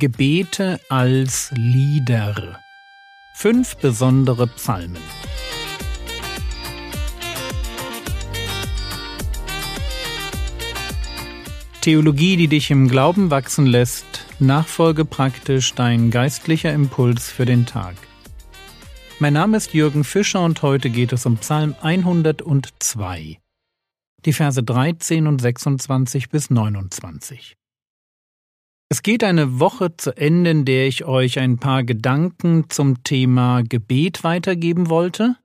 Gebete als Lieder. Fünf besondere Psalmen. Theologie, die dich im Glauben wachsen lässt, nachfolge praktisch dein geistlicher Impuls für den Tag. Mein Name ist Jürgen Fischer und heute geht es um Psalm 102, die Verse 13 und 26 bis 29. Es geht eine Woche zu Ende, in der ich euch ein paar Gedanken zum Thema Gebet weitergeben wollte.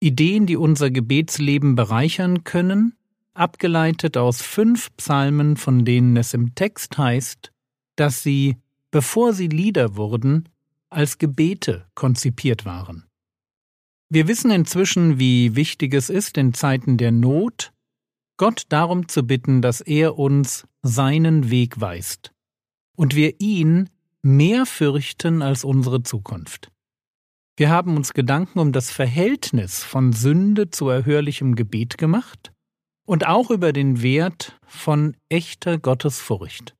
Ideen, die unser Gebetsleben bereichern können, abgeleitet aus fünf Psalmen, von denen es im Text heißt, dass sie, bevor sie Lieder wurden, als Gebete konzipiert waren. Wir wissen inzwischen, wie wichtig es ist, in Zeiten der Not Gott darum zu bitten, dass er uns seinen Weg weist und wir ihn mehr fürchten als unsere Zukunft. Wir haben uns Gedanken um das Verhältnis von Sünde zu erhörlichem Gebet gemacht und auch über den Wert von echter Gottesfurcht.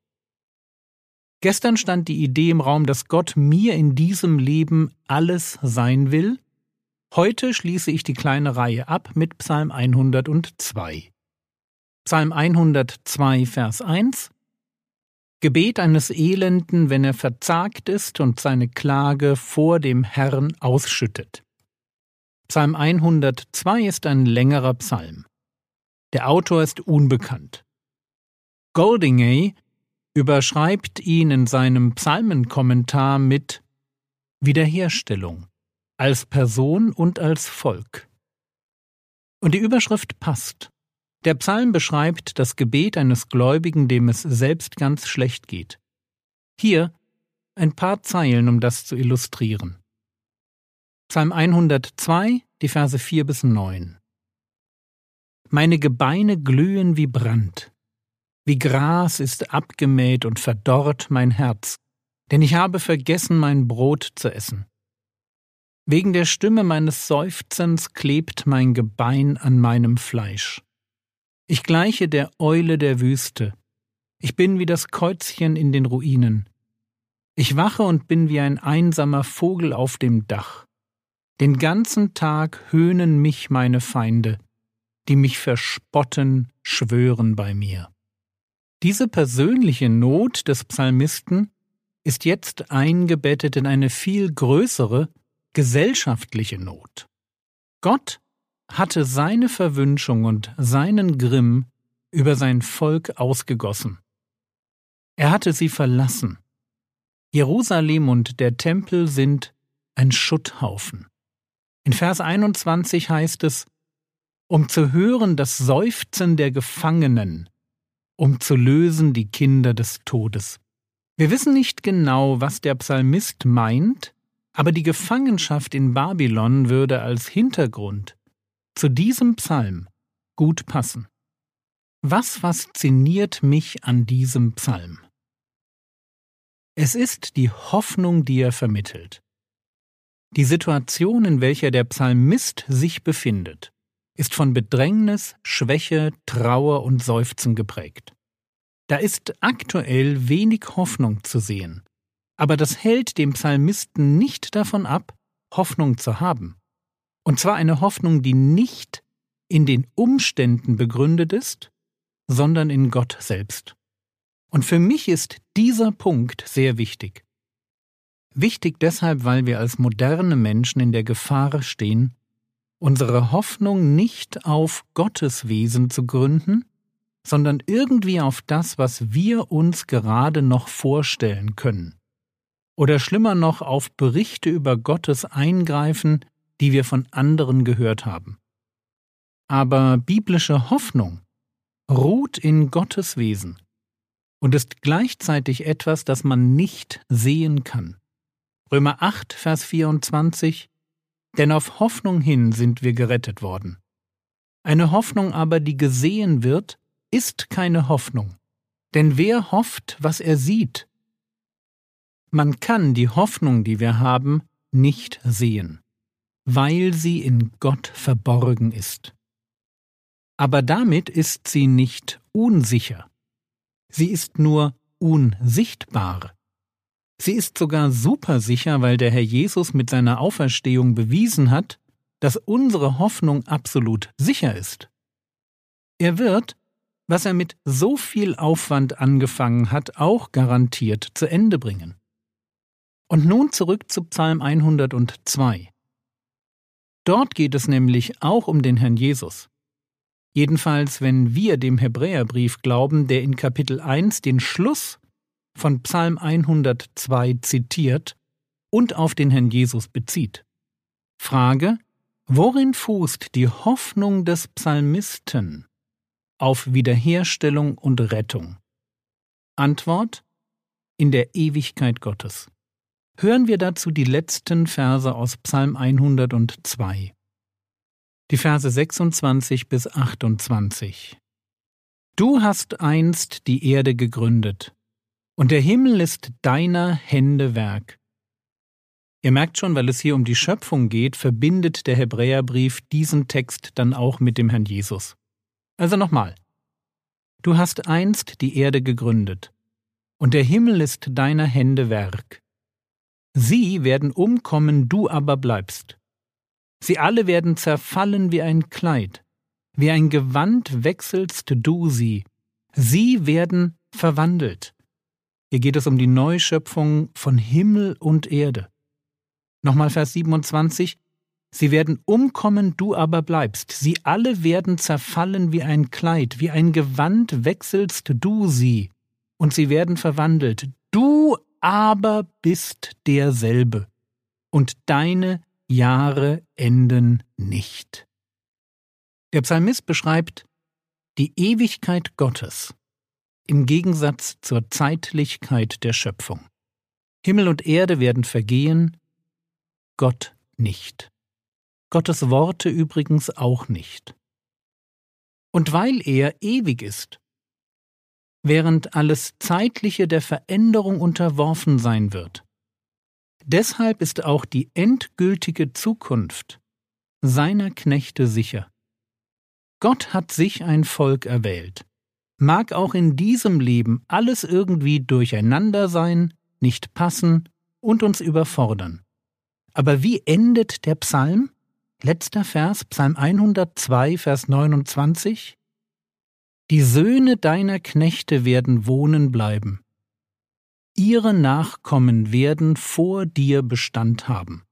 Gestern stand die Idee im Raum, dass Gott mir in diesem Leben alles sein will. Heute schließe ich die kleine Reihe ab mit Psalm 102. Psalm 102, Vers 1 Gebet eines Elenden, wenn er verzagt ist und seine Klage vor dem Herrn ausschüttet. Psalm 102 ist ein längerer Psalm. Der Autor ist unbekannt. Goldingay überschreibt ihn in seinem Psalmenkommentar mit Wiederherstellung als Person und als Volk. Und die Überschrift passt. Der Psalm beschreibt das Gebet eines Gläubigen, dem es selbst ganz schlecht geht. Hier ein paar Zeilen, um das zu illustrieren. Psalm 102, die Verse 4 bis 9. Meine Gebeine glühen wie Brand. Wie Gras ist abgemäht und verdorrt mein Herz, denn ich habe vergessen, mein Brot zu essen. Wegen der Stimme meines Seufzens klebt mein Gebein an meinem Fleisch. Ich gleiche der Eule der Wüste. Ich bin wie das Käuzchen in den Ruinen. Ich wache und bin wie ein einsamer Vogel auf dem Dach. Den ganzen Tag höhnen mich meine Feinde, die mich verspotten, schwören bei mir. Diese persönliche Not des Psalmisten ist jetzt eingebettet in eine viel größere gesellschaftliche Not. Gott hatte seine Verwünschung und seinen Grimm über sein Volk ausgegossen. Er hatte sie verlassen. Jerusalem und der Tempel sind ein Schutthaufen. In Vers 21 heißt es, um zu hören das Seufzen der Gefangenen, um zu lösen die Kinder des Todes. Wir wissen nicht genau, was der Psalmist meint, aber die Gefangenschaft in Babylon würde als Hintergrund zu diesem Psalm gut passen. Was fasziniert mich an diesem Psalm? Es ist die Hoffnung, die er vermittelt. Die Situation, in welcher der Psalmist sich befindet, ist von Bedrängnis, Schwäche, Trauer und Seufzen geprägt. Da ist aktuell wenig Hoffnung zu sehen, aber das hält dem Psalmisten nicht davon ab, Hoffnung zu haben. Und zwar eine Hoffnung, die nicht in den Umständen begründet ist, sondern in Gott selbst. Und für mich ist dieser Punkt sehr wichtig. Wichtig deshalb, weil wir als moderne Menschen in der Gefahr stehen, unsere Hoffnung nicht auf Gottes Wesen zu gründen, sondern irgendwie auf das, was wir uns gerade noch vorstellen können. Oder schlimmer noch auf Berichte über Gottes Eingreifen, die wir von anderen gehört haben. Aber biblische Hoffnung ruht in Gottes Wesen und ist gleichzeitig etwas, das man nicht sehen kann. Römer 8, Vers 24 Denn auf Hoffnung hin sind wir gerettet worden. Eine Hoffnung aber, die gesehen wird, ist keine Hoffnung. Denn wer hofft, was er sieht? Man kann die Hoffnung, die wir haben, nicht sehen weil sie in Gott verborgen ist. Aber damit ist sie nicht unsicher. Sie ist nur unsichtbar. Sie ist sogar supersicher, weil der Herr Jesus mit seiner Auferstehung bewiesen hat, dass unsere Hoffnung absolut sicher ist. Er wird, was er mit so viel Aufwand angefangen hat, auch garantiert zu Ende bringen. Und nun zurück zu Psalm 102. Dort geht es nämlich auch um den Herrn Jesus. Jedenfalls, wenn wir dem Hebräerbrief glauben, der in Kapitel 1 den Schluss von Psalm 102 zitiert und auf den Herrn Jesus bezieht. Frage, worin fußt die Hoffnung des Psalmisten auf Wiederherstellung und Rettung? Antwort, in der Ewigkeit Gottes. Hören wir dazu die letzten Verse aus Psalm 102. Die Verse 26 bis 28. Du hast einst die Erde gegründet, und der Himmel ist deiner Hände Werk. Ihr merkt schon, weil es hier um die Schöpfung geht, verbindet der Hebräerbrief diesen Text dann auch mit dem Herrn Jesus. Also nochmal. Du hast einst die Erde gegründet, und der Himmel ist deiner Hände Werk. Sie werden umkommen, du aber bleibst. Sie alle werden zerfallen wie ein Kleid, wie ein Gewand wechselst du sie. Sie werden verwandelt. Hier geht es um die Neuschöpfung von Himmel und Erde. Nochmal Vers 27. Sie werden umkommen, du aber bleibst. Sie alle werden zerfallen wie ein Kleid, wie ein Gewand wechselst du sie, und sie werden verwandelt. Aber bist derselbe, und deine Jahre enden nicht. Der Psalmist beschreibt die Ewigkeit Gottes im Gegensatz zur Zeitlichkeit der Schöpfung. Himmel und Erde werden vergehen, Gott nicht. Gottes Worte übrigens auch nicht. Und weil er ewig ist, während alles Zeitliche der Veränderung unterworfen sein wird. Deshalb ist auch die endgültige Zukunft seiner Knechte sicher. Gott hat sich ein Volk erwählt. Mag auch in diesem Leben alles irgendwie durcheinander sein, nicht passen und uns überfordern. Aber wie endet der Psalm? Letzter Vers, Psalm 102, Vers 29. Die Söhne deiner Knechte werden wohnen bleiben. Ihre Nachkommen werden vor dir Bestand haben.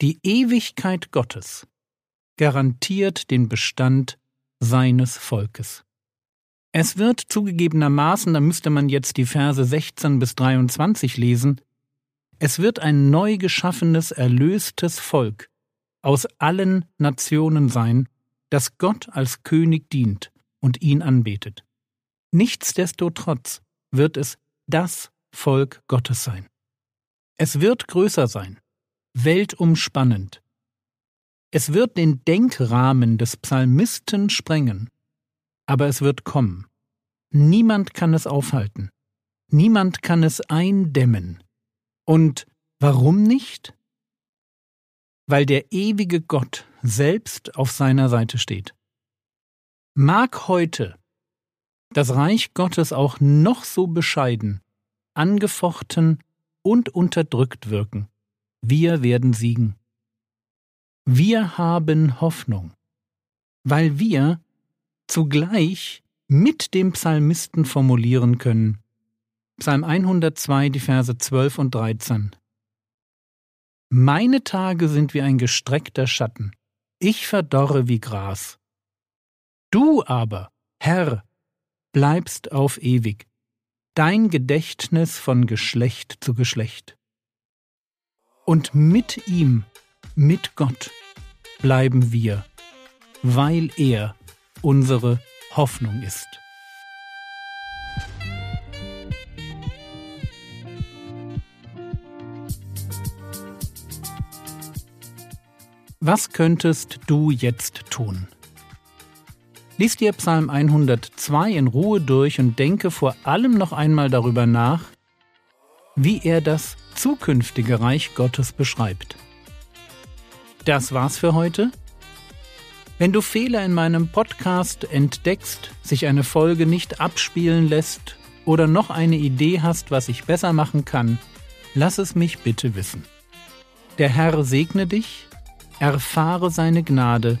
Die Ewigkeit Gottes garantiert den Bestand seines Volkes. Es wird zugegebenermaßen, da müsste man jetzt die Verse 16 bis 23 lesen, es wird ein neu geschaffenes, erlöstes Volk aus allen Nationen sein, das Gott als König dient und ihn anbetet. Nichtsdestotrotz wird es das Volk Gottes sein. Es wird größer sein, weltumspannend. Es wird den Denkrahmen des Psalmisten sprengen, aber es wird kommen. Niemand kann es aufhalten. Niemand kann es eindämmen. Und warum nicht? Weil der ewige Gott selbst auf seiner Seite steht. Mag heute das Reich Gottes auch noch so bescheiden, angefochten und unterdrückt wirken, wir werden siegen. Wir haben Hoffnung, weil wir zugleich mit dem Psalmisten formulieren können. Psalm 102, die Verse 12 und 13. Meine Tage sind wie ein gestreckter Schatten, ich verdorre wie Gras. Du aber, Herr, bleibst auf ewig, dein Gedächtnis von Geschlecht zu Geschlecht. Und mit ihm, mit Gott, bleiben wir, weil er unsere Hoffnung ist. Was könntest du jetzt tun? Lies dir Psalm 102 in Ruhe durch und denke vor allem noch einmal darüber nach, wie er das zukünftige Reich Gottes beschreibt. Das war's für heute. Wenn du Fehler in meinem Podcast entdeckst, sich eine Folge nicht abspielen lässt oder noch eine Idee hast, was ich besser machen kann, lass es mich bitte wissen. Der Herr segne dich, erfahre seine Gnade